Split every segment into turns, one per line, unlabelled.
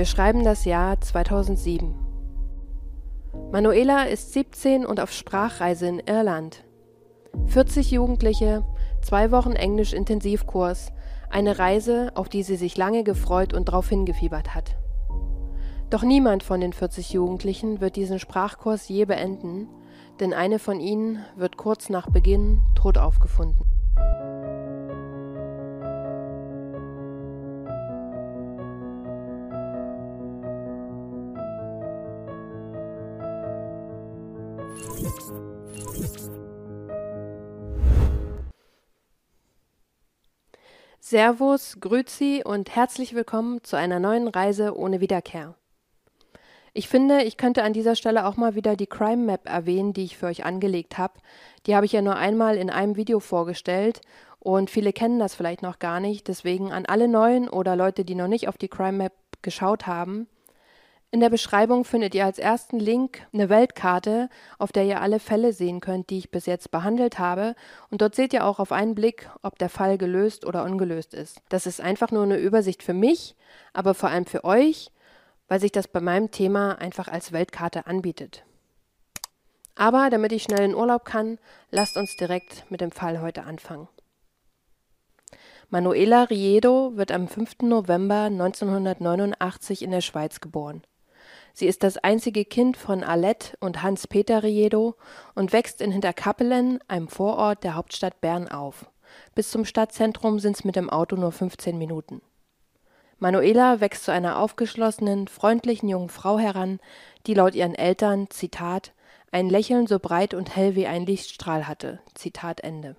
Wir schreiben das Jahr 2007. Manuela ist 17 und auf Sprachreise in Irland. 40 Jugendliche, zwei Wochen Englisch-Intensivkurs, eine Reise, auf die sie sich lange gefreut und darauf hingefiebert hat. Doch niemand von den 40 Jugendlichen wird diesen Sprachkurs je beenden, denn eine von ihnen wird kurz nach Beginn tot aufgefunden. Servus, Grüzi und herzlich willkommen zu einer neuen Reise ohne Wiederkehr. Ich finde, ich könnte an dieser Stelle auch mal wieder die Crime Map erwähnen, die ich für euch angelegt habe. Die habe ich ja nur einmal in einem Video vorgestellt und viele kennen das vielleicht noch gar nicht. Deswegen an alle Neuen oder Leute, die noch nicht auf die Crime Map geschaut haben. In der Beschreibung findet ihr als ersten Link eine Weltkarte, auf der ihr alle Fälle sehen könnt, die ich bis jetzt behandelt habe. Und dort seht ihr auch auf einen Blick, ob der Fall gelöst oder ungelöst ist. Das ist einfach nur eine Übersicht für mich, aber vor allem für euch, weil sich das bei meinem Thema einfach als Weltkarte anbietet. Aber damit ich schnell in Urlaub kann, lasst uns direkt mit dem Fall heute anfangen. Manuela Riedo wird am 5. November 1989 in der Schweiz geboren. Sie ist das einzige Kind von Alette und Hans-Peter Riedo und wächst in Hinterkappelen, einem Vorort der Hauptstadt Bern, auf. Bis zum Stadtzentrum sind es mit dem Auto nur 15 Minuten. Manuela wächst zu einer aufgeschlossenen, freundlichen jungen Frau heran, die laut ihren Eltern, Zitat, ein Lächeln so breit und hell wie ein Lichtstrahl hatte. Zitat Ende.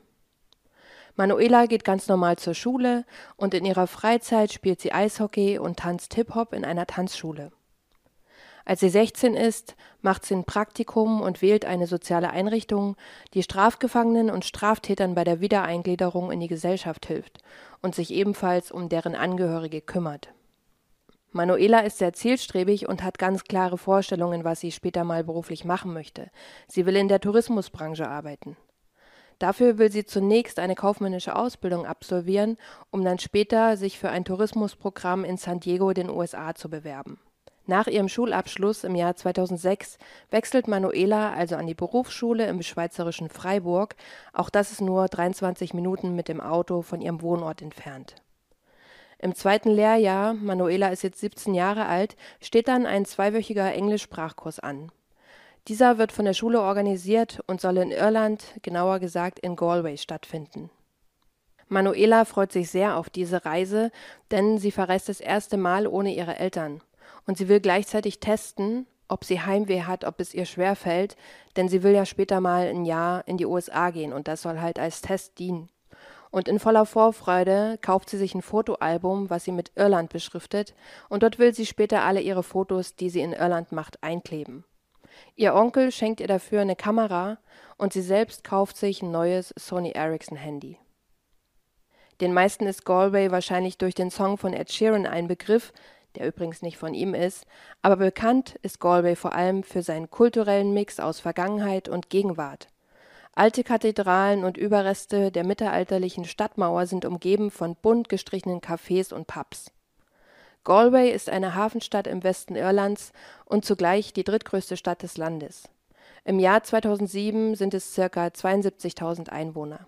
Manuela geht ganz normal zur Schule und in ihrer Freizeit spielt sie Eishockey und tanzt Hip-Hop in einer Tanzschule. Als sie 16 ist, macht sie ein Praktikum und wählt eine soziale Einrichtung, die Strafgefangenen und Straftätern bei der Wiedereingliederung in die Gesellschaft hilft und sich ebenfalls um deren Angehörige kümmert. Manuela ist sehr zielstrebig und hat ganz klare Vorstellungen, was sie später mal beruflich machen möchte. Sie will in der Tourismusbranche arbeiten. Dafür will sie zunächst eine kaufmännische Ausbildung absolvieren, um dann später sich für ein Tourismusprogramm in San Diego, den USA, zu bewerben. Nach ihrem Schulabschluss im Jahr 2006 wechselt Manuela also an die Berufsschule im schweizerischen Freiburg, auch das ist nur 23 Minuten mit dem Auto von ihrem Wohnort entfernt. Im zweiten Lehrjahr, Manuela ist jetzt 17 Jahre alt, steht dann ein zweiwöchiger Englischsprachkurs an. Dieser wird von der Schule organisiert und soll in Irland, genauer gesagt in Galway, stattfinden. Manuela freut sich sehr auf diese Reise, denn sie verreist das erste Mal ohne ihre Eltern und sie will gleichzeitig testen, ob sie Heimweh hat, ob es ihr schwerfällt, denn sie will ja später mal ein Jahr in die USA gehen und das soll halt als Test dienen. Und in voller Vorfreude kauft sie sich ein Fotoalbum, was sie mit Irland beschriftet, und dort will sie später alle ihre Fotos, die sie in Irland macht, einkleben. Ihr Onkel schenkt ihr dafür eine Kamera und sie selbst kauft sich ein neues Sony Ericsson Handy. Den meisten ist Galway wahrscheinlich durch den Song von Ed Sheeran ein Begriff, der übrigens nicht von ihm ist, aber bekannt ist Galway vor allem für seinen kulturellen Mix aus Vergangenheit und Gegenwart. Alte Kathedralen und Überreste der mittelalterlichen Stadtmauer sind umgeben von bunt gestrichenen Cafés und Pubs. Galway ist eine Hafenstadt im Westen Irlands und zugleich die drittgrößte Stadt des Landes. Im Jahr 2007 sind es circa 72.000 Einwohner.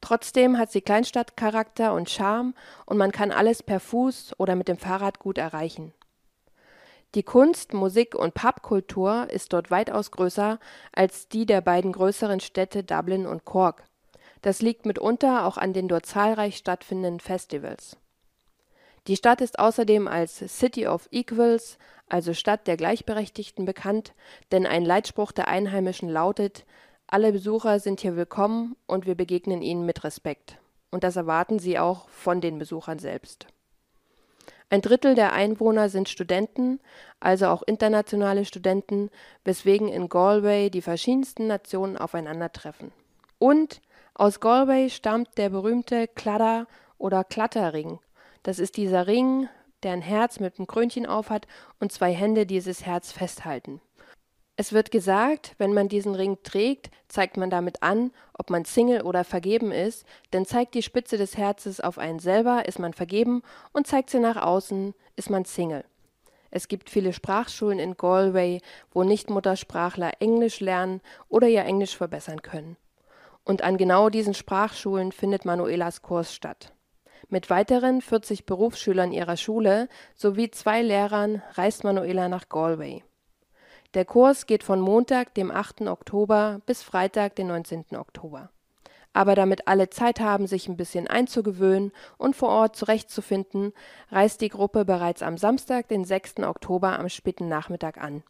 Trotzdem hat sie Kleinstadtcharakter und Charme und man kann alles per Fuß oder mit dem Fahrrad gut erreichen. Die Kunst, Musik und Pubkultur ist dort weitaus größer als die der beiden größeren Städte Dublin und Cork. Das liegt mitunter auch an den dort zahlreich stattfindenden Festivals. Die Stadt ist außerdem als City of Equals, also Stadt der Gleichberechtigten, bekannt, denn ein Leitspruch der Einheimischen lautet alle Besucher sind hier willkommen und wir begegnen ihnen mit Respekt. Und das erwarten sie auch von den Besuchern selbst. Ein Drittel der Einwohner sind Studenten, also auch internationale Studenten, weswegen in Galway die verschiedensten Nationen aufeinandertreffen. Und aus Galway stammt der berühmte Kladder oder Klatterring. Das ist dieser Ring, der ein Herz mit einem Krönchen aufhat und zwei Hände dieses Herz festhalten. Es wird gesagt, wenn man diesen Ring trägt, zeigt man damit an, ob man Single oder vergeben ist, denn zeigt die Spitze des Herzes auf einen selber, ist man vergeben, und zeigt sie nach außen, ist man Single. Es gibt viele Sprachschulen in Galway, wo Nichtmuttersprachler Englisch lernen oder ihr Englisch verbessern können. Und an genau diesen Sprachschulen findet Manuelas Kurs statt. Mit weiteren 40 Berufsschülern ihrer Schule sowie zwei Lehrern reist Manuela nach Galway. Der Kurs geht von Montag, dem 8. Oktober bis Freitag, den 19. Oktober. Aber damit alle Zeit haben, sich ein bisschen einzugewöhnen und vor Ort zurechtzufinden, reist die Gruppe bereits am Samstag, den 6. Oktober am späten Nachmittag an.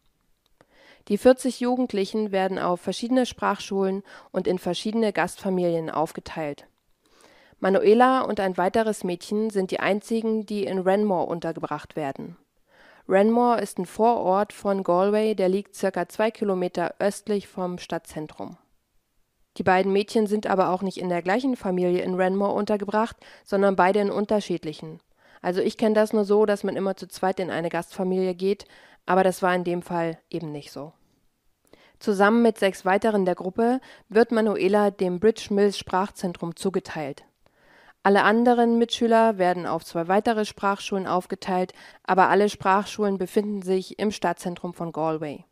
Die 40 Jugendlichen werden auf verschiedene Sprachschulen und in verschiedene Gastfamilien aufgeteilt. Manuela und ein weiteres Mädchen sind die einzigen, die in Ranmore untergebracht werden. Ranmore ist ein Vorort von Galway, der liegt circa zwei Kilometer östlich vom Stadtzentrum. Die beiden Mädchen sind aber auch nicht in der gleichen Familie in Ranmore untergebracht, sondern beide in unterschiedlichen. Also ich kenne das nur so, dass man immer zu zweit in eine Gastfamilie geht, aber das war in dem Fall eben nicht so. Zusammen mit sechs weiteren der Gruppe wird Manuela dem Bridge Mills Sprachzentrum zugeteilt. Alle anderen Mitschüler werden auf zwei weitere Sprachschulen aufgeteilt, aber alle Sprachschulen befinden sich im Stadtzentrum von Galway.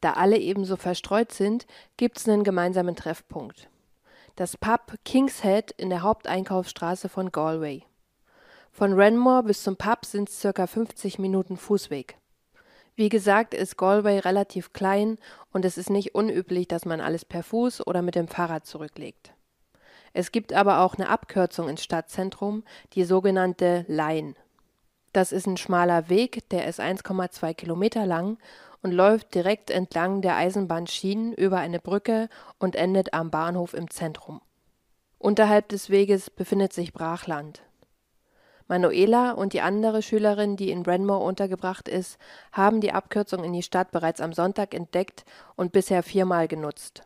Da alle ebenso verstreut sind, gibt's einen gemeinsamen Treffpunkt. Das Pub King's Head in der Haupteinkaufsstraße von Galway. Von Ranmore bis zum Pub sind's circa 50 Minuten Fußweg. Wie gesagt, ist Galway relativ klein und es ist nicht unüblich, dass man alles per Fuß oder mit dem Fahrrad zurücklegt. Es gibt aber auch eine Abkürzung ins Stadtzentrum, die sogenannte Line. Das ist ein schmaler Weg, der ist 1,2 Kilometer lang und läuft direkt entlang der Eisenbahnschienen über eine Brücke und endet am Bahnhof im Zentrum. Unterhalb des Weges befindet sich Brachland. Manuela und die andere Schülerin, die in Branmore untergebracht ist, haben die Abkürzung in die Stadt bereits am Sonntag entdeckt und bisher viermal genutzt.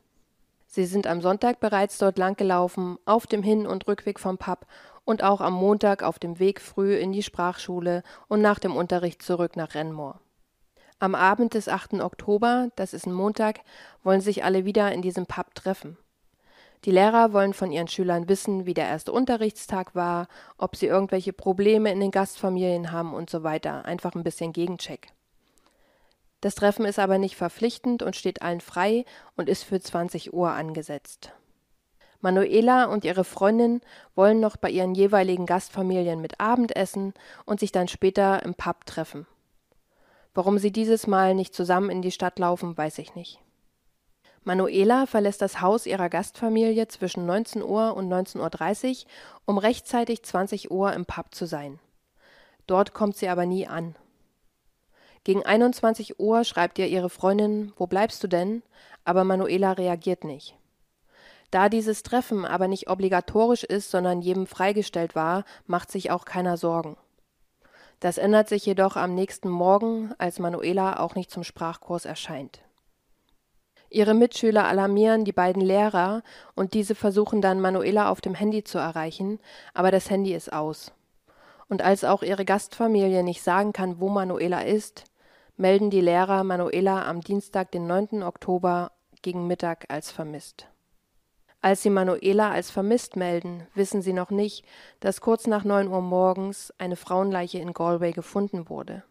Sie sind am Sonntag bereits dort langgelaufen, auf dem Hin- und Rückweg vom Pub und auch am Montag auf dem Weg früh in die Sprachschule und nach dem Unterricht zurück nach Renmore. Am Abend des 8. Oktober, das ist ein Montag, wollen sich alle wieder in diesem Pub treffen. Die Lehrer wollen von ihren Schülern wissen, wie der erste Unterrichtstag war, ob sie irgendwelche Probleme in den Gastfamilien haben und so weiter. Einfach ein bisschen Gegencheck. Das Treffen ist aber nicht verpflichtend und steht allen frei und ist für 20 Uhr angesetzt. Manuela und ihre Freundin wollen noch bei ihren jeweiligen Gastfamilien mit Abendessen und sich dann später im Pub treffen. Warum sie dieses Mal nicht zusammen in die Stadt laufen, weiß ich nicht. Manuela verlässt das Haus ihrer Gastfamilie zwischen 19 Uhr und 19.30 Uhr, um rechtzeitig 20 Uhr im Pub zu sein. Dort kommt sie aber nie an. Gegen 21 Uhr schreibt ihr ihre Freundin, wo bleibst du denn? Aber Manuela reagiert nicht. Da dieses Treffen aber nicht obligatorisch ist, sondern jedem freigestellt war, macht sich auch keiner Sorgen. Das ändert sich jedoch am nächsten Morgen, als Manuela auch nicht zum Sprachkurs erscheint. Ihre Mitschüler alarmieren die beiden Lehrer und diese versuchen dann Manuela auf dem Handy zu erreichen, aber das Handy ist aus. Und als auch ihre Gastfamilie nicht sagen kann, wo Manuela ist, melden die Lehrer Manuela am Dienstag, den 9. Oktober gegen Mittag als vermisst. Als sie Manuela als vermisst melden, wissen sie noch nicht, dass kurz nach 9 Uhr morgens eine Frauenleiche in Galway gefunden wurde.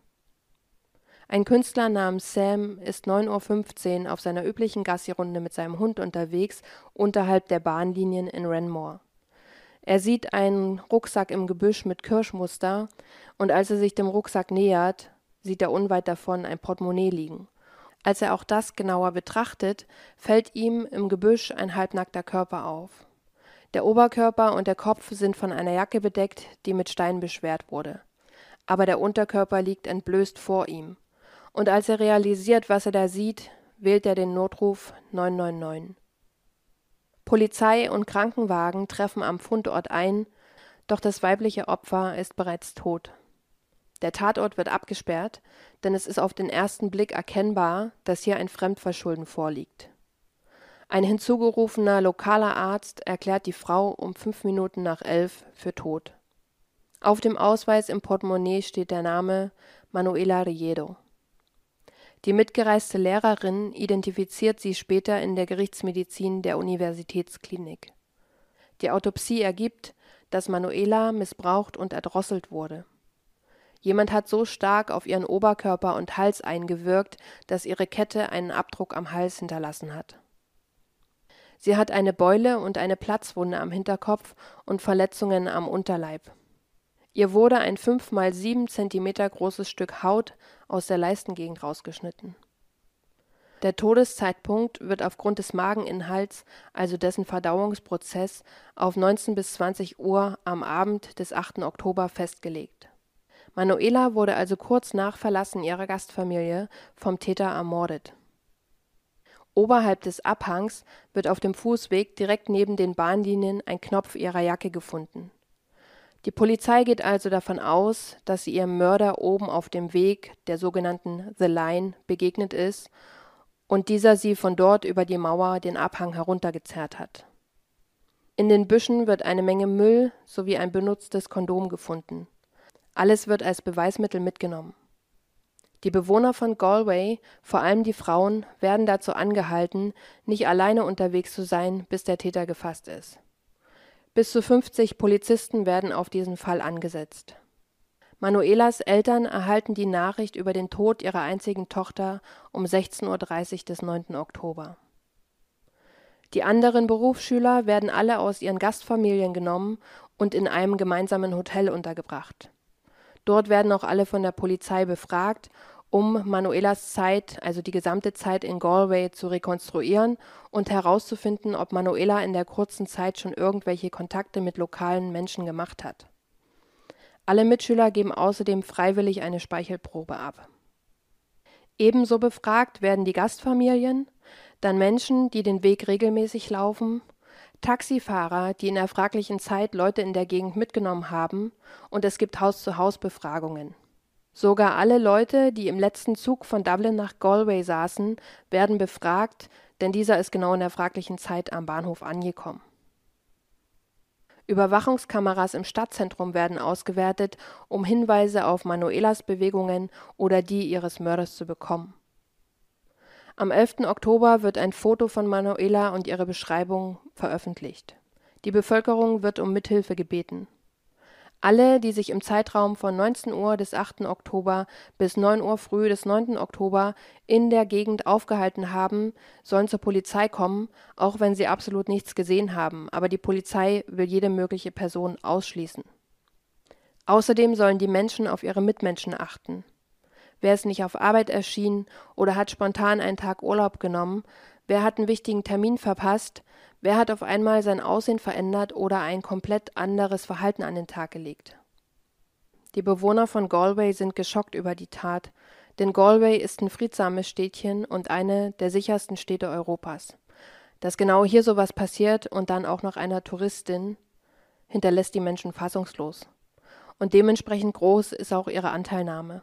Ein Künstler namens Sam ist 9.15 Uhr auf seiner üblichen Gassi-Runde mit seinem Hund unterwegs, unterhalb der Bahnlinien in Renmore. Er sieht einen Rucksack im Gebüsch mit Kirschmuster, und als er sich dem Rucksack nähert, sieht er unweit davon ein Portemonnaie liegen. Als er auch das genauer betrachtet, fällt ihm im Gebüsch ein halbnackter Körper auf. Der Oberkörper und der Kopf sind von einer Jacke bedeckt, die mit Stein beschwert wurde. Aber der Unterkörper liegt entblößt vor ihm und als er realisiert, was er da sieht, wählt er den Notruf 999. Polizei und Krankenwagen treffen am Fundort ein, doch das weibliche Opfer ist bereits tot. Der Tatort wird abgesperrt, denn es ist auf den ersten Blick erkennbar, dass hier ein Fremdverschulden vorliegt. Ein hinzugerufener lokaler Arzt erklärt die Frau um fünf Minuten nach elf für tot. Auf dem Ausweis im Portemonnaie steht der Name Manuela Riedo. Die mitgereiste Lehrerin identifiziert sie später in der Gerichtsmedizin der Universitätsklinik. Die Autopsie ergibt, dass Manuela missbraucht und erdrosselt wurde. Jemand hat so stark auf ihren Oberkörper und Hals eingewirkt, dass ihre Kette einen Abdruck am Hals hinterlassen hat. Sie hat eine Beule und eine Platzwunde am Hinterkopf und Verletzungen am Unterleib. Ihr wurde ein fünf mal sieben Zentimeter großes Stück Haut aus der Leistengegend rausgeschnitten. Der Todeszeitpunkt wird aufgrund des Mageninhalts, also dessen Verdauungsprozess, auf 19 bis 20 Uhr am Abend des 8. Oktober festgelegt. Manuela wurde also kurz nach Verlassen ihrer Gastfamilie vom Täter ermordet. Oberhalb des Abhangs wird auf dem Fußweg direkt neben den Bahnlinien ein Knopf ihrer Jacke gefunden. Die Polizei geht also davon aus, dass sie ihrem Mörder oben auf dem Weg, der sogenannten The Line, begegnet ist und dieser sie von dort über die Mauer den Abhang heruntergezerrt hat. In den Büschen wird eine Menge Müll sowie ein benutztes Kondom gefunden. Alles wird als Beweismittel mitgenommen. Die Bewohner von Galway, vor allem die Frauen, werden dazu angehalten, nicht alleine unterwegs zu sein, bis der Täter gefasst ist. Bis zu 50 Polizisten werden auf diesen Fall angesetzt. Manuelas Eltern erhalten die Nachricht über den Tod ihrer einzigen Tochter um 16:30 Uhr des 9. Oktober. Die anderen Berufsschüler werden alle aus ihren Gastfamilien genommen und in einem gemeinsamen Hotel untergebracht. Dort werden auch alle von der Polizei befragt, um Manuelas Zeit, also die gesamte Zeit in Galway, zu rekonstruieren und herauszufinden, ob Manuela in der kurzen Zeit schon irgendwelche Kontakte mit lokalen Menschen gemacht hat. Alle Mitschüler geben außerdem freiwillig eine Speichelprobe ab. Ebenso befragt werden die Gastfamilien, dann Menschen, die den Weg regelmäßig laufen, Taxifahrer, die in der fraglichen Zeit Leute in der Gegend mitgenommen haben, und es gibt Haus-zu-Haus-Befragungen. Sogar alle Leute, die im letzten Zug von Dublin nach Galway saßen, werden befragt, denn dieser ist genau in der fraglichen Zeit am Bahnhof angekommen. Überwachungskameras im Stadtzentrum werden ausgewertet, um Hinweise auf Manuelas Bewegungen oder die ihres Mörders zu bekommen. Am 11. Oktober wird ein Foto von Manuela und ihre Beschreibung veröffentlicht. Die Bevölkerung wird um Mithilfe gebeten. Alle, die sich im Zeitraum von 19 Uhr des 8. Oktober bis 9 Uhr früh des 9. Oktober in der Gegend aufgehalten haben, sollen zur Polizei kommen, auch wenn sie absolut nichts gesehen haben, aber die Polizei will jede mögliche Person ausschließen. Außerdem sollen die Menschen auf ihre Mitmenschen achten. Wer ist nicht auf Arbeit erschien oder hat spontan einen Tag Urlaub genommen? Wer hat einen wichtigen Termin verpasst? Wer hat auf einmal sein Aussehen verändert oder ein komplett anderes Verhalten an den Tag gelegt? Die Bewohner von Galway sind geschockt über die Tat, denn Galway ist ein friedsames Städtchen und eine der sichersten Städte Europas. Dass genau hier sowas passiert und dann auch noch einer Touristin, hinterlässt die Menschen fassungslos. Und dementsprechend groß ist auch ihre Anteilnahme.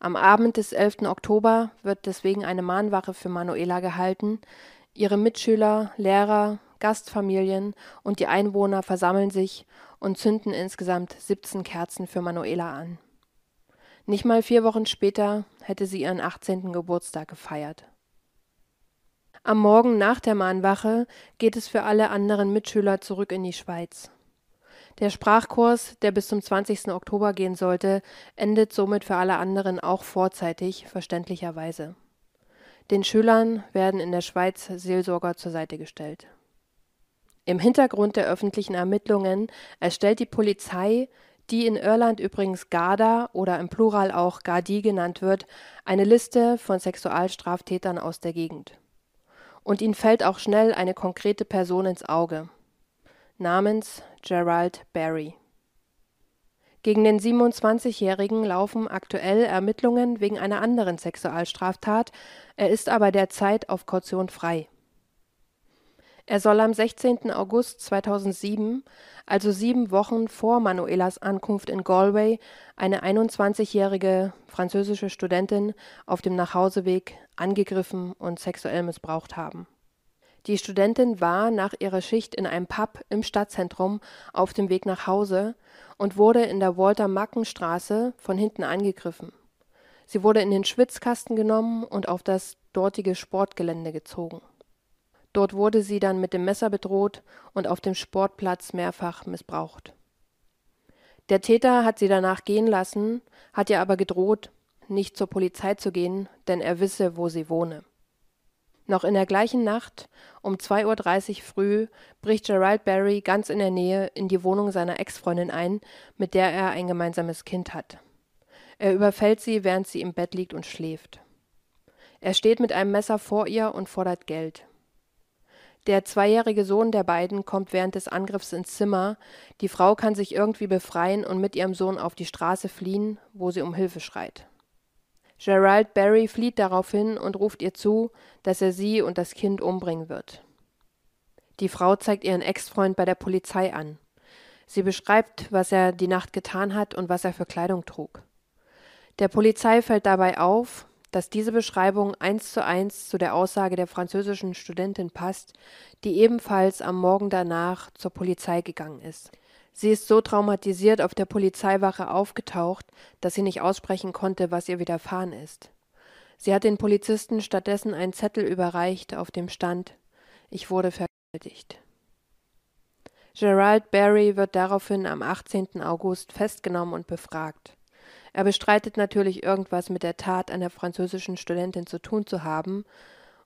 Am Abend des 11. Oktober wird deswegen eine Mahnwache für Manuela gehalten. Ihre Mitschüler, Lehrer, Gastfamilien und die Einwohner versammeln sich und zünden insgesamt 17 Kerzen für Manuela an. Nicht mal vier Wochen später hätte sie ihren 18. Geburtstag gefeiert. Am Morgen nach der Mahnwache geht es für alle anderen Mitschüler zurück in die Schweiz. Der Sprachkurs, der bis zum 20. Oktober gehen sollte, endet somit für alle anderen auch vorzeitig, verständlicherweise. Den Schülern werden in der Schweiz Seelsorger zur Seite gestellt. Im Hintergrund der öffentlichen Ermittlungen erstellt die Polizei, die in Irland übrigens Garda oder im Plural auch Gardi genannt wird, eine Liste von Sexualstraftätern aus der Gegend. Und ihnen fällt auch schnell eine konkrete Person ins Auge namens Gerald Barry. Gegen den 27-Jährigen laufen aktuell Ermittlungen wegen einer anderen Sexualstraftat, er ist aber derzeit auf Kaution frei. Er soll am 16. August 2007, also sieben Wochen vor Manuelas Ankunft in Galway, eine 21-jährige französische Studentin auf dem Nachhauseweg angegriffen und sexuell missbraucht haben die Studentin war nach ihrer Schicht in einem Pub im Stadtzentrum auf dem Weg nach Hause und wurde in der Walter-Macken-Straße von hinten angegriffen. Sie wurde in den Schwitzkasten genommen und auf das dortige Sportgelände gezogen. Dort wurde sie dann mit dem Messer bedroht und auf dem Sportplatz mehrfach missbraucht. Der Täter hat sie danach gehen lassen, hat ihr aber gedroht, nicht zur Polizei zu gehen, denn er wisse, wo sie wohne. Noch in der gleichen Nacht, um 2.30 Uhr früh, bricht Gerald Barry ganz in der Nähe in die Wohnung seiner Ex-Freundin ein, mit der er ein gemeinsames Kind hat. Er überfällt sie, während sie im Bett liegt und schläft. Er steht mit einem Messer vor ihr und fordert Geld. Der zweijährige Sohn der beiden kommt während des Angriffs ins Zimmer, die Frau kann sich irgendwie befreien und mit ihrem Sohn auf die Straße fliehen, wo sie um Hilfe schreit. Gerald Barry flieht daraufhin und ruft ihr zu, dass er sie und das Kind umbringen wird. Die Frau zeigt ihren Ex-Freund bei der Polizei an. Sie beschreibt, was er die Nacht getan hat und was er für Kleidung trug. Der Polizei fällt dabei auf, dass diese Beschreibung eins zu eins zu der Aussage der französischen Studentin passt, die ebenfalls am Morgen danach zur Polizei gegangen ist. Sie ist so traumatisiert auf der Polizeiwache aufgetaucht, dass sie nicht aussprechen konnte, was ihr widerfahren ist. Sie hat den Polizisten stattdessen einen Zettel überreicht, auf dem stand Ich wurde vergewaltigt. Gerald Barry wird daraufhin am 18. August festgenommen und befragt. Er bestreitet natürlich irgendwas mit der Tat einer französischen Studentin zu tun zu haben,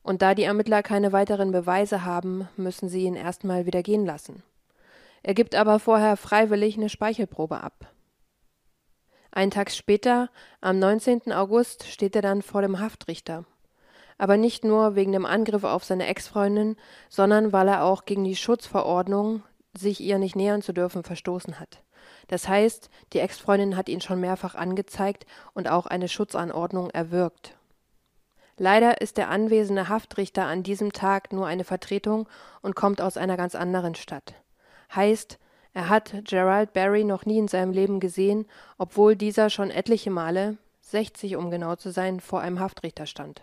und da die Ermittler keine weiteren Beweise haben, müssen sie ihn erstmal wieder gehen lassen. Er gibt aber vorher freiwillig eine Speichelprobe ab. Einen Tag später, am 19. August, steht er dann vor dem Haftrichter. Aber nicht nur wegen dem Angriff auf seine Ex-Freundin, sondern weil er auch gegen die Schutzverordnung, sich ihr nicht nähern zu dürfen, verstoßen hat. Das heißt, die Ex-Freundin hat ihn schon mehrfach angezeigt und auch eine Schutzanordnung erwirkt. Leider ist der anwesende Haftrichter an diesem Tag nur eine Vertretung und kommt aus einer ganz anderen Stadt. Heißt, er hat Gerald Barry noch nie in seinem Leben gesehen, obwohl dieser schon etliche Male, 60 um genau zu sein, vor einem Haftrichter stand.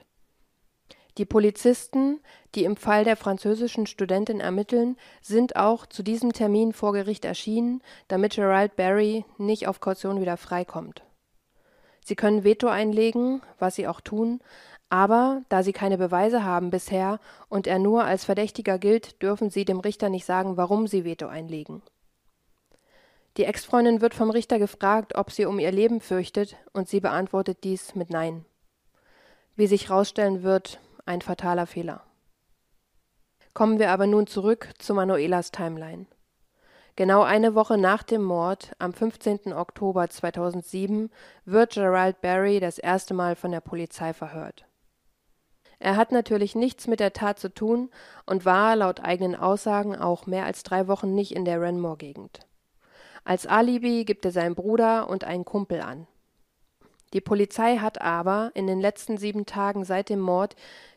Die Polizisten, die im Fall der französischen Studentin ermitteln, sind auch zu diesem Termin vor Gericht erschienen, damit Gerald Barry nicht auf Kaution wieder freikommt. Sie können Veto einlegen, was sie auch tun, aber da sie keine Beweise haben bisher und er nur als Verdächtiger gilt, dürfen sie dem Richter nicht sagen, warum sie Veto einlegen. Die Ex-Freundin wird vom Richter gefragt, ob sie um ihr Leben fürchtet, und sie beantwortet dies mit Nein. Wie sich herausstellen wird, ein fataler Fehler. Kommen wir aber nun zurück zu Manuelas Timeline. Genau eine Woche nach dem Mord, am 15. Oktober 2007, wird Gerald Barry das erste Mal von der Polizei verhört. Er hat natürlich nichts mit der Tat zu tun und war laut eigenen Aussagen auch mehr als drei Wochen nicht in der Renmore-Gegend. Als Alibi gibt er seinen Bruder und einen Kumpel an. Die Polizei hat aber in den letzten sieben Tagen seit dem Mord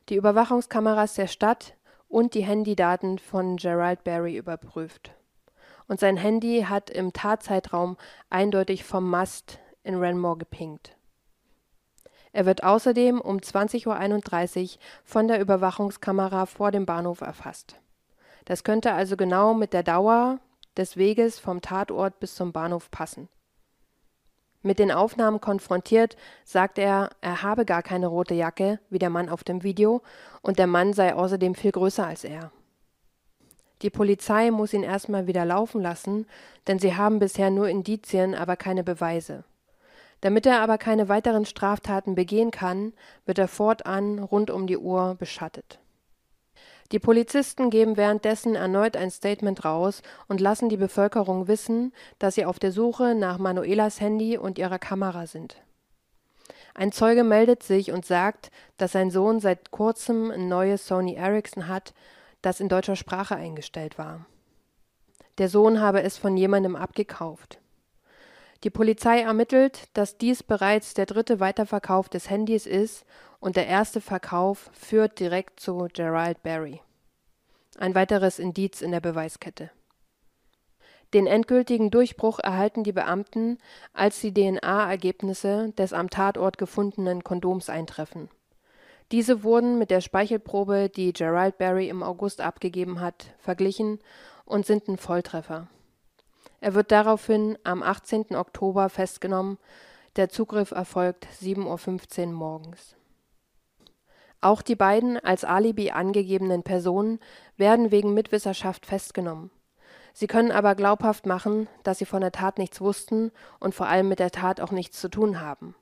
die Überwachungskameras der Stadt und die Handydaten von Gerald Barry überprüft. Und sein Handy hat im Tatzeitraum eindeutig vom Mast in Renmore gepinkt. Er wird außerdem um 20.31 Uhr von der Überwachungskamera vor dem Bahnhof erfasst. Das könnte also genau mit der Dauer des Weges vom Tatort bis zum Bahnhof passen. Mit den Aufnahmen konfrontiert, sagt er, er habe gar keine rote Jacke, wie der Mann auf dem Video, und der Mann sei außerdem viel größer als er. Die Polizei muss ihn erstmal wieder laufen lassen, denn sie haben bisher nur Indizien, aber keine Beweise. Damit er aber keine weiteren Straftaten begehen kann, wird er fortan rund um die Uhr beschattet. Die Polizisten geben währenddessen erneut ein Statement raus und lassen die Bevölkerung wissen, dass sie auf der Suche nach Manuelas Handy und ihrer Kamera sind. Ein Zeuge meldet sich und sagt, dass sein Sohn seit kurzem ein neues Sony Ericsson hat, das in deutscher Sprache eingestellt war. Der Sohn habe es von jemandem abgekauft. Die Polizei ermittelt, dass dies bereits der dritte Weiterverkauf des Handys ist und der erste Verkauf führt direkt zu Gerald Barry. Ein weiteres Indiz in der Beweiskette. Den endgültigen Durchbruch erhalten die Beamten, als die DNA-Ergebnisse des am Tatort gefundenen Kondoms eintreffen. Diese wurden mit der Speichelprobe, die Gerald Barry im August abgegeben hat, verglichen und sind ein Volltreffer. Er wird daraufhin am 18. Oktober festgenommen. Der Zugriff erfolgt 7.15 Uhr morgens. Auch die beiden als Alibi angegebenen Personen werden wegen Mitwisserschaft festgenommen. Sie können aber glaubhaft machen, dass sie von der Tat nichts wussten und vor allem mit der Tat auch nichts zu tun haben.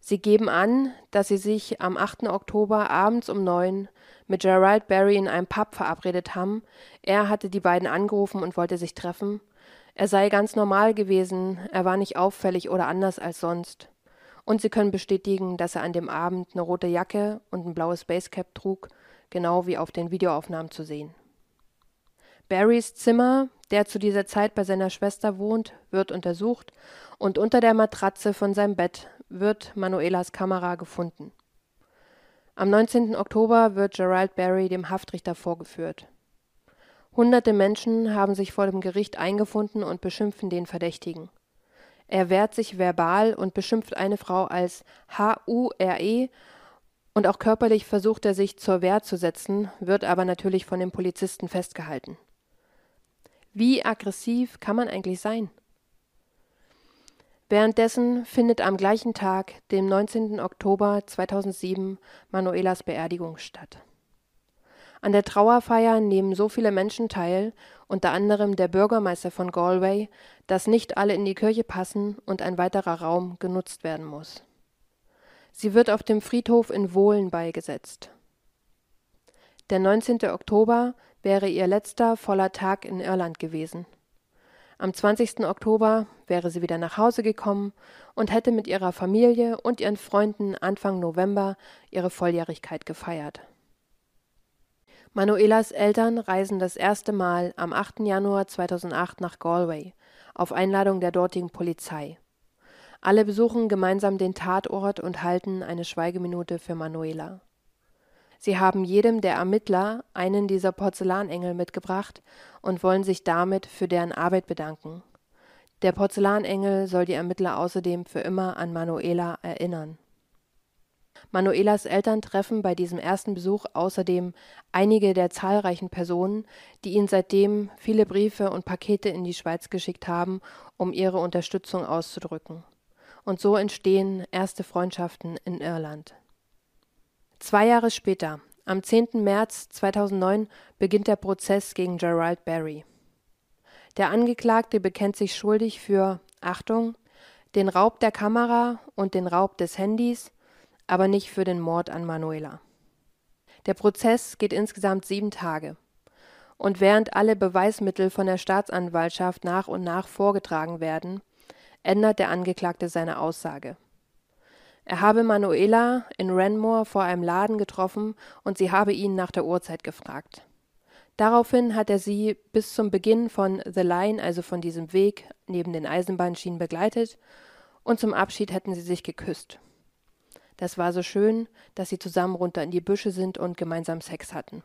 Sie geben an, dass sie sich am 8. Oktober abends um neun mit Gerald Barry in einem Pub verabredet haben. Er hatte die beiden angerufen und wollte sich treffen. Er sei ganz normal gewesen, er war nicht auffällig oder anders als sonst. Und sie können bestätigen, dass er an dem Abend eine rote Jacke und ein blaues Basecap trug, genau wie auf den Videoaufnahmen zu sehen. Barrys Zimmer, der zu dieser Zeit bei seiner Schwester wohnt, wird untersucht und unter der Matratze von seinem Bett wird Manuelas Kamera gefunden. Am 19. Oktober wird Gerald Barry dem Haftrichter vorgeführt. Hunderte Menschen haben sich vor dem Gericht eingefunden und beschimpfen den Verdächtigen. Er wehrt sich verbal und beschimpft eine Frau als H-U-R-E und auch körperlich versucht er sich zur Wehr zu setzen, wird aber natürlich von den Polizisten festgehalten. Wie aggressiv kann man eigentlich sein? Währenddessen findet am gleichen Tag, dem 19. Oktober 2007, Manuelas Beerdigung statt. An der Trauerfeier nehmen so viele Menschen teil, unter anderem der Bürgermeister von Galway, dass nicht alle in die Kirche passen und ein weiterer Raum genutzt werden muss. Sie wird auf dem Friedhof in Wohlen beigesetzt. Der 19. Oktober wäre ihr letzter voller Tag in Irland gewesen. Am 20. Oktober wäre sie wieder nach Hause gekommen und hätte mit ihrer Familie und ihren Freunden Anfang November ihre Volljährigkeit gefeiert. Manuelas Eltern reisen das erste Mal am 8. Januar 2008 nach Galway auf Einladung der dortigen Polizei. Alle besuchen gemeinsam den Tatort und halten eine Schweigeminute für Manuela. Sie haben jedem der Ermittler einen dieser Porzellanengel mitgebracht und wollen sich damit für deren Arbeit bedanken. Der Porzellanengel soll die Ermittler außerdem für immer an Manuela erinnern. Manuelas Eltern treffen bei diesem ersten Besuch außerdem einige der zahlreichen Personen, die ihnen seitdem viele Briefe und Pakete in die Schweiz geschickt haben, um ihre Unterstützung auszudrücken. Und so entstehen erste Freundschaften in Irland. Zwei Jahre später, am 10. März 2009, beginnt der Prozess gegen Gerald Barry. Der Angeklagte bekennt sich schuldig für Achtung, den Raub der Kamera und den Raub des Handys, aber nicht für den Mord an Manuela. Der Prozess geht insgesamt sieben Tage. Und während alle Beweismittel von der Staatsanwaltschaft nach und nach vorgetragen werden, ändert der Angeklagte seine Aussage. Er habe Manuela in Renmore vor einem Laden getroffen und sie habe ihn nach der Uhrzeit gefragt. Daraufhin hat er sie bis zum Beginn von The Line, also von diesem Weg neben den Eisenbahnschienen, begleitet und zum Abschied hätten sie sich geküsst. Das war so schön, dass sie zusammen runter in die Büsche sind und gemeinsam Sex hatten.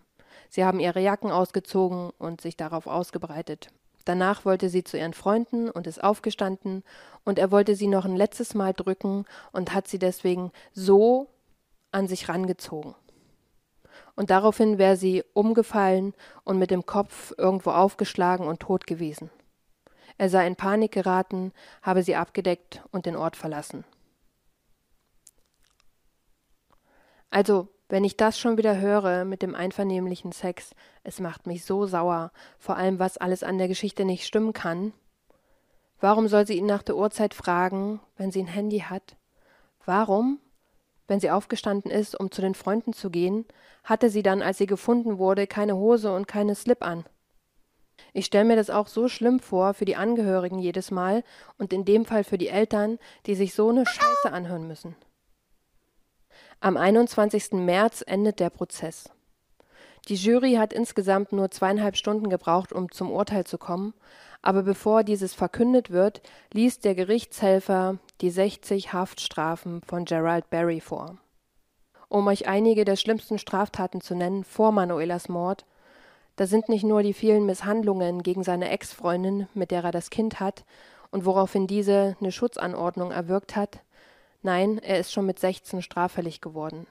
Sie haben ihre Jacken ausgezogen und sich darauf ausgebreitet. Danach wollte sie zu ihren Freunden und ist aufgestanden, und er wollte sie noch ein letztes Mal drücken und hat sie deswegen so an sich rangezogen. Und daraufhin wäre sie umgefallen und mit dem Kopf irgendwo aufgeschlagen und tot gewesen. Er sei in Panik geraten, habe sie abgedeckt und den Ort verlassen. Also wenn ich das schon wieder höre mit dem einvernehmlichen Sex, es macht mich so sauer, vor allem was alles an der Geschichte nicht stimmen kann. Warum soll sie ihn nach der Uhrzeit fragen, wenn sie ein Handy hat? Warum, wenn sie aufgestanden ist, um zu den Freunden zu gehen, hatte sie dann, als sie gefunden wurde, keine Hose und keine Slip an? Ich stelle mir das auch so schlimm vor für die Angehörigen jedes Mal und in dem Fall für die Eltern, die sich so eine Scheiße anhören müssen. Am 21. März endet der Prozess. Die Jury hat insgesamt nur zweieinhalb Stunden gebraucht, um zum Urteil zu kommen, aber bevor dieses verkündet wird, liest der Gerichtshelfer die 60 Haftstrafen von Gerald Barry vor. Um euch einige der schlimmsten Straftaten zu nennen vor Manuelas Mord, da sind nicht nur die vielen Misshandlungen gegen seine Ex-Freundin, mit der er das Kind hat und woraufhin diese eine Schutzanordnung erwirkt hat, Nein, er ist schon mit 16 straffällig geworden.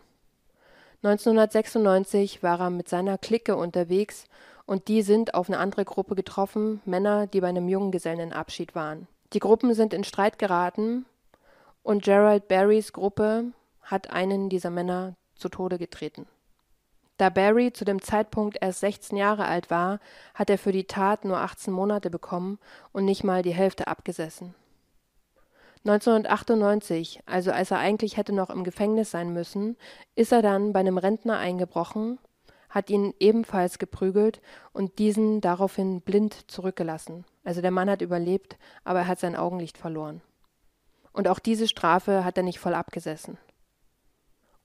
1996 war er mit seiner Clique unterwegs und die sind auf eine andere Gruppe getroffen, Männer, die bei einem Junggesellenabschied waren. Die Gruppen sind in Streit geraten und Gerald Barrys Gruppe hat einen dieser Männer zu Tode getreten. Da Barry zu dem Zeitpunkt erst 16 Jahre alt war, hat er für die Tat nur 18 Monate bekommen und nicht mal die Hälfte abgesessen. 1998, also als er eigentlich hätte noch im Gefängnis sein müssen, ist er dann bei einem Rentner eingebrochen, hat ihn ebenfalls geprügelt und diesen daraufhin blind zurückgelassen. Also der Mann hat überlebt, aber er hat sein Augenlicht verloren. Und auch diese Strafe hat er nicht voll abgesessen.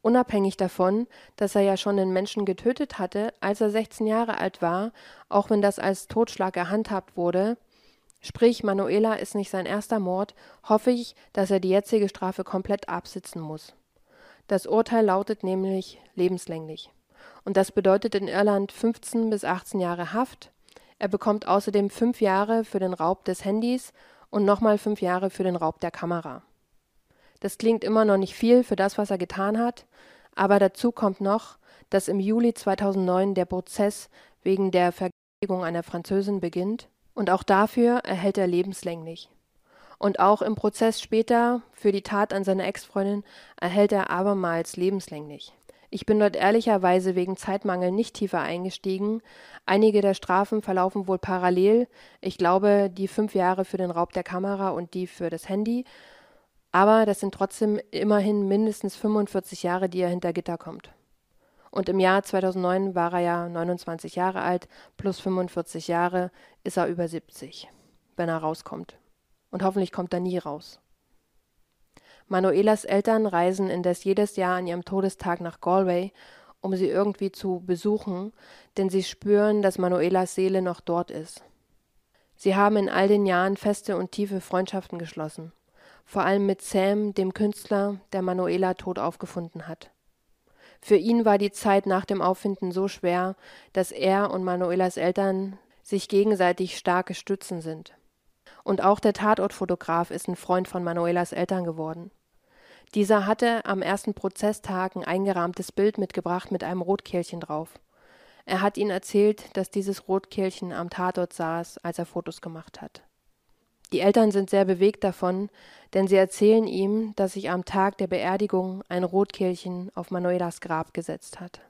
Unabhängig davon, dass er ja schon den Menschen getötet hatte, als er 16 Jahre alt war, auch wenn das als Totschlag gehandhabt wurde, sprich Manuela ist nicht sein erster Mord, hoffe ich, dass er die jetzige Strafe komplett absitzen muss. Das Urteil lautet nämlich lebenslänglich. Und das bedeutet in Irland 15 bis 18 Jahre Haft. Er bekommt außerdem fünf Jahre für den Raub des Handys und nochmal fünf Jahre für den Raub der Kamera. Das klingt immer noch nicht viel für das, was er getan hat, aber dazu kommt noch, dass im Juli 2009 der Prozess wegen der Vergewaltigung einer Französin beginnt und auch dafür erhält er lebenslänglich. Und auch im Prozess später für die Tat an seine Ex-Freundin erhält er abermals lebenslänglich. Ich bin dort ehrlicherweise wegen Zeitmangel nicht tiefer eingestiegen. Einige der Strafen verlaufen wohl parallel. Ich glaube, die fünf Jahre für den Raub der Kamera und die für das Handy aber das sind trotzdem immerhin mindestens 45 Jahre, die er hinter Gitter kommt. Und im Jahr 2009 war er ja 29 Jahre alt, plus 45 Jahre ist er über 70, wenn er rauskommt. Und hoffentlich kommt er nie raus. Manuelas Eltern reisen indes jedes Jahr an ihrem Todestag nach Galway, um sie irgendwie zu besuchen, denn sie spüren, dass Manuelas Seele noch dort ist. Sie haben in all den Jahren feste und tiefe Freundschaften geschlossen vor allem mit Sam, dem Künstler, der Manuela tot aufgefunden hat. Für ihn war die Zeit nach dem Auffinden so schwer, dass er und Manuelas Eltern sich gegenseitig starke Stützen sind. Und auch der Tatortfotograf ist ein Freund von Manuelas Eltern geworden. Dieser hatte am ersten Prozesstag ein eingerahmtes Bild mitgebracht mit einem Rotkehlchen drauf. Er hat ihnen erzählt, dass dieses Rotkehlchen am Tatort saß, als er Fotos gemacht hat. Die Eltern sind sehr bewegt davon, denn sie erzählen ihm, dass sich am Tag der Beerdigung ein Rotkehlchen auf Manuelas Grab gesetzt hat.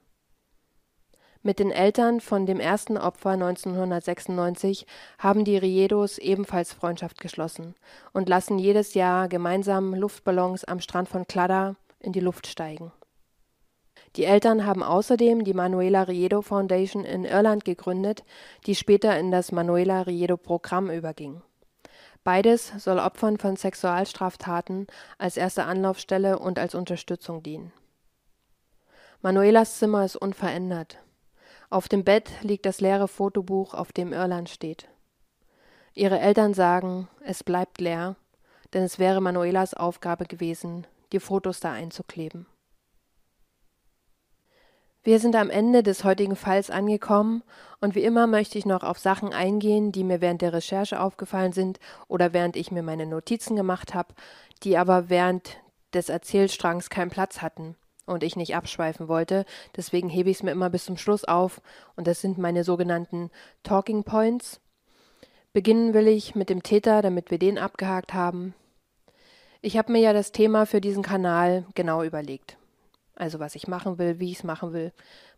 Mit den Eltern von dem ersten Opfer 1996 haben die Riedos ebenfalls Freundschaft geschlossen und lassen jedes Jahr gemeinsam Luftballons am Strand von Cladda in die Luft steigen. Die Eltern haben außerdem die Manuela Riedo Foundation in Irland gegründet, die später in das Manuela Riedo Programm überging. Beides soll Opfern von Sexualstraftaten als erste Anlaufstelle und als Unterstützung dienen. Manuelas Zimmer ist unverändert. Auf dem Bett liegt das leere Fotobuch, auf dem Irland steht. Ihre Eltern sagen, es bleibt leer, denn es wäre Manuelas Aufgabe gewesen, die Fotos da einzukleben. Wir sind am Ende des heutigen Falls angekommen und wie immer möchte ich noch auf Sachen eingehen, die mir während der Recherche aufgefallen sind oder während ich mir meine Notizen gemacht habe, die aber während des Erzählstrangs keinen Platz hatten und ich nicht abschweifen wollte. Deswegen hebe ich es mir immer bis zum Schluss auf und das sind meine sogenannten Talking Points. Beginnen will ich mit dem Täter, damit wir den abgehakt haben. Ich habe mir ja das Thema für diesen Kanal genau überlegt also was ich machen will, wie ich es machen will.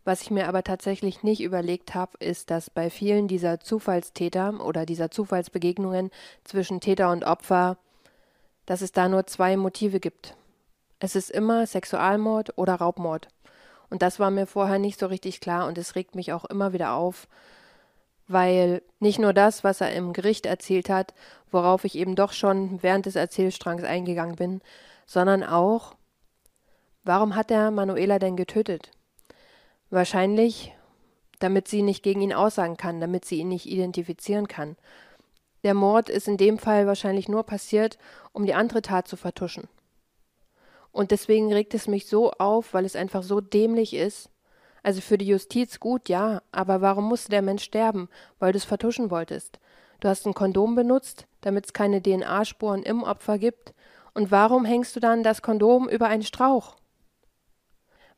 Was ich mir aber tatsächlich nicht überlegt habe, ist, dass bei vielen dieser Zufallstäter oder dieser Zufallsbegegnungen zwischen Täter und Opfer, dass es da nur zwei Motive gibt. Es ist immer Sexualmord oder Raubmord. Und das war mir vorher nicht so richtig klar und es regt mich auch immer wieder auf, weil nicht nur das, was er im Gericht erzählt hat, worauf ich eben doch schon während des Erzählstrangs eingegangen bin, sondern auch, Warum hat er Manuela denn getötet? Wahrscheinlich, damit sie nicht gegen ihn aussagen kann, damit sie ihn nicht identifizieren kann. Der Mord ist in dem Fall wahrscheinlich nur passiert, um die andere Tat zu vertuschen. Und deswegen regt es mich so auf, weil es einfach so dämlich ist. Also für die Justiz gut, ja, aber warum musste der Mensch sterben, weil du es vertuschen wolltest? Du hast ein Kondom benutzt, damit es keine DNA-Spuren im Opfer gibt. Und warum hängst du dann das Kondom über einen Strauch?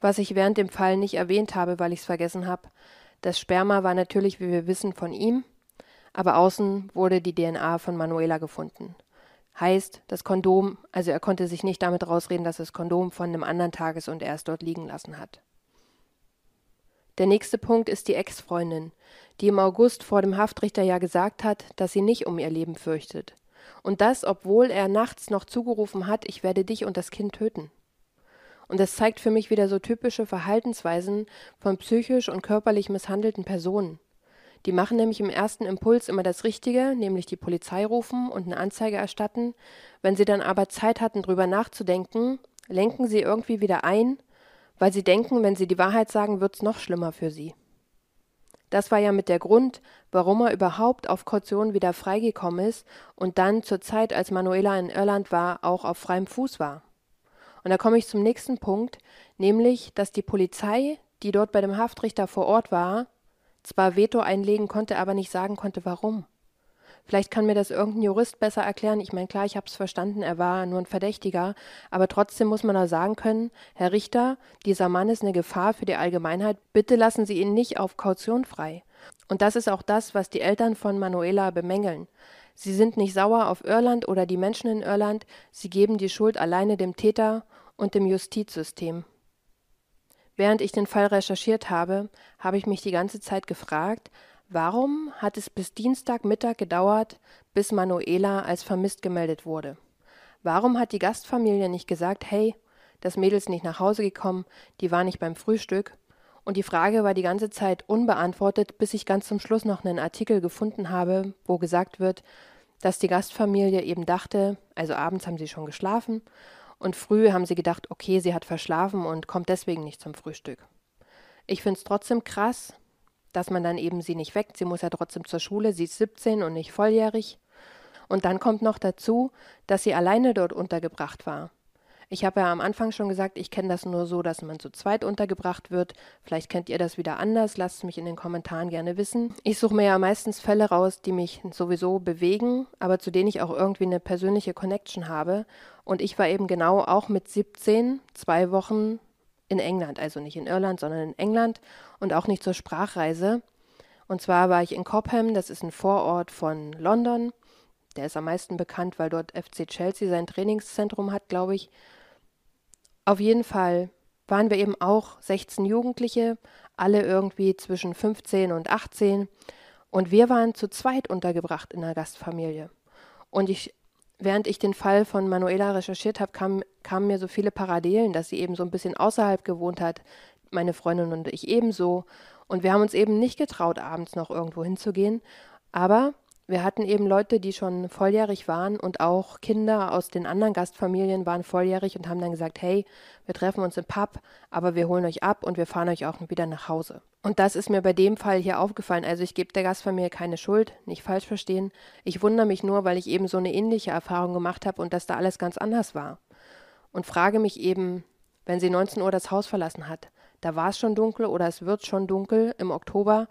Was ich während dem Fall nicht erwähnt habe, weil ich es vergessen habe. Das Sperma war natürlich, wie wir wissen, von ihm, aber außen wurde die DNA von Manuela gefunden. Heißt, das Kondom, also er konnte sich nicht damit rausreden, dass das Kondom von einem anderen Tages und er es dort liegen lassen hat. Der nächste Punkt ist die Ex-Freundin, die im August vor dem Haftrichter ja gesagt hat, dass sie nicht um ihr Leben fürchtet. Und das, obwohl er nachts noch zugerufen hat, ich werde dich und das Kind töten. Und das zeigt für mich wieder so typische Verhaltensweisen von psychisch und körperlich misshandelten Personen. Die machen nämlich im ersten Impuls immer das Richtige, nämlich die Polizei rufen und eine Anzeige erstatten. Wenn sie dann aber Zeit hatten, drüber nachzudenken, lenken sie irgendwie wieder ein, weil sie denken, wenn sie die Wahrheit sagen, wird's noch schlimmer für sie. Das war ja mit der Grund, warum er überhaupt auf Kaution wieder freigekommen ist und dann zur Zeit, als Manuela in Irland war, auch auf freiem Fuß war. Und da komme ich zum nächsten Punkt, nämlich, dass die Polizei, die dort bei dem Haftrichter vor Ort war, zwar Veto einlegen konnte, aber nicht sagen konnte, warum. Vielleicht kann mir das irgendein Jurist besser erklären. Ich meine, klar, ich habe es verstanden, er war nur ein Verdächtiger, aber trotzdem muss man da sagen können, Herr Richter, dieser Mann ist eine Gefahr für die Allgemeinheit. Bitte lassen Sie ihn nicht auf Kaution frei. Und das ist auch das, was die Eltern von Manuela bemängeln. Sie sind nicht sauer auf Irland oder die Menschen in Irland, sie geben die Schuld alleine dem Täter und dem Justizsystem. Während ich den Fall recherchiert habe, habe ich mich die ganze Zeit gefragt, warum hat es bis Dienstagmittag gedauert, bis Manuela als vermisst gemeldet wurde? Warum hat die Gastfamilie nicht gesagt, hey, das Mädel ist nicht nach Hause gekommen, die war nicht beim Frühstück? Und die Frage war die ganze Zeit unbeantwortet, bis ich ganz zum Schluss noch einen Artikel gefunden habe, wo gesagt wird, dass die Gastfamilie eben dachte, also abends haben sie schon geschlafen und früh haben sie gedacht, okay, sie hat verschlafen und kommt deswegen nicht zum Frühstück. Ich finde es trotzdem krass, dass man dann eben sie nicht weckt. Sie muss ja trotzdem zur Schule, sie ist 17 und nicht volljährig. Und dann kommt noch dazu, dass sie alleine dort untergebracht war. Ich habe ja am Anfang schon gesagt, ich kenne das nur so, dass man zu zweit untergebracht wird. Vielleicht kennt ihr das wieder anders. Lasst es mich in den Kommentaren gerne wissen. Ich suche mir ja meistens Fälle raus, die mich sowieso bewegen, aber zu denen ich auch irgendwie eine persönliche Connection habe. Und ich war eben genau auch mit 17 zwei Wochen in England, also nicht in Irland, sondern in England und auch nicht zur Sprachreise. Und zwar war ich in Cobham, das ist ein Vorort von London. Der ist am meisten bekannt, weil dort FC Chelsea sein Trainingszentrum hat, glaube ich. Auf jeden Fall waren wir eben auch 16 Jugendliche, alle irgendwie zwischen 15 und 18. Und wir waren zu zweit untergebracht in der Gastfamilie. Und ich, während ich den Fall von Manuela recherchiert habe, kam, kamen mir so viele Parallelen, dass sie eben so ein bisschen außerhalb gewohnt hat, meine Freundin und ich ebenso. Und wir haben uns eben nicht getraut, abends noch irgendwo hinzugehen. Aber wir hatten eben Leute, die schon volljährig waren und auch Kinder aus den anderen Gastfamilien waren volljährig und haben dann gesagt, hey, wir treffen uns im Pub, aber wir holen euch ab und wir fahren euch auch wieder nach Hause. Und das ist mir bei dem Fall hier aufgefallen. Also ich gebe der Gastfamilie keine Schuld, nicht falsch verstehen. Ich wundere mich nur, weil ich eben so eine ähnliche Erfahrung gemacht habe und dass da alles ganz anders war. Und frage mich eben, wenn sie 19 Uhr das Haus verlassen hat, da war es schon dunkel oder es wird schon dunkel im Oktober,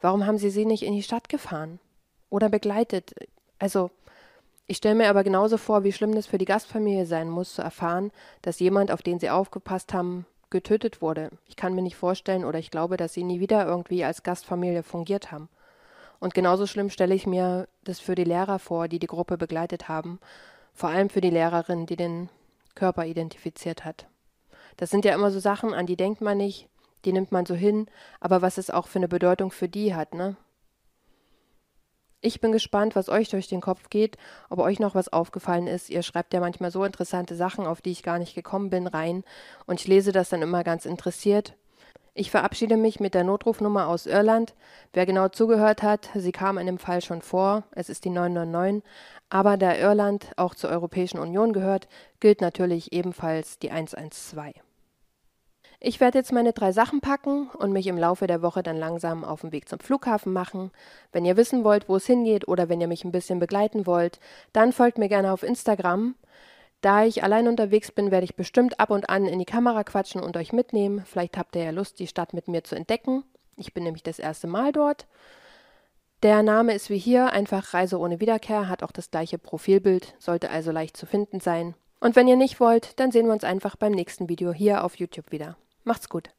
warum haben sie sie nicht in die Stadt gefahren? Oder begleitet. Also, ich stelle mir aber genauso vor, wie schlimm das für die Gastfamilie sein muss, zu erfahren, dass jemand, auf den sie aufgepasst haben, getötet wurde. Ich kann mir nicht vorstellen oder ich glaube, dass sie nie wieder irgendwie als Gastfamilie fungiert haben. Und genauso schlimm stelle ich mir das für die Lehrer vor, die die Gruppe begleitet haben. Vor allem für die Lehrerin, die den Körper identifiziert hat. Das sind ja immer so Sachen, an die denkt man nicht, die nimmt man so hin, aber was es auch für eine Bedeutung für die hat, ne? Ich bin gespannt, was euch durch den Kopf geht, ob euch noch was aufgefallen ist. Ihr schreibt ja manchmal so interessante Sachen, auf die ich gar nicht gekommen bin, rein. Und ich lese das dann immer ganz interessiert. Ich verabschiede mich mit der Notrufnummer aus Irland. Wer genau zugehört hat, sie kam in dem Fall schon vor. Es ist die 999. Aber da Irland auch zur Europäischen Union gehört, gilt natürlich ebenfalls die 112. Ich werde jetzt meine drei Sachen packen und mich im Laufe der Woche dann langsam auf den Weg zum Flughafen machen. Wenn ihr wissen wollt, wo es hingeht oder wenn ihr mich ein bisschen begleiten wollt, dann folgt mir gerne auf Instagram. Da ich allein unterwegs bin, werde ich bestimmt ab und an in die Kamera quatschen und euch mitnehmen. Vielleicht habt ihr ja Lust, die Stadt mit mir zu entdecken. Ich bin nämlich das erste Mal dort. Der Name ist wie hier, einfach Reise ohne Wiederkehr, hat auch das gleiche Profilbild, sollte also leicht zu finden sein. Und wenn ihr nicht wollt, dann sehen wir uns einfach beim nächsten Video hier auf YouTube wieder. Macht's gut.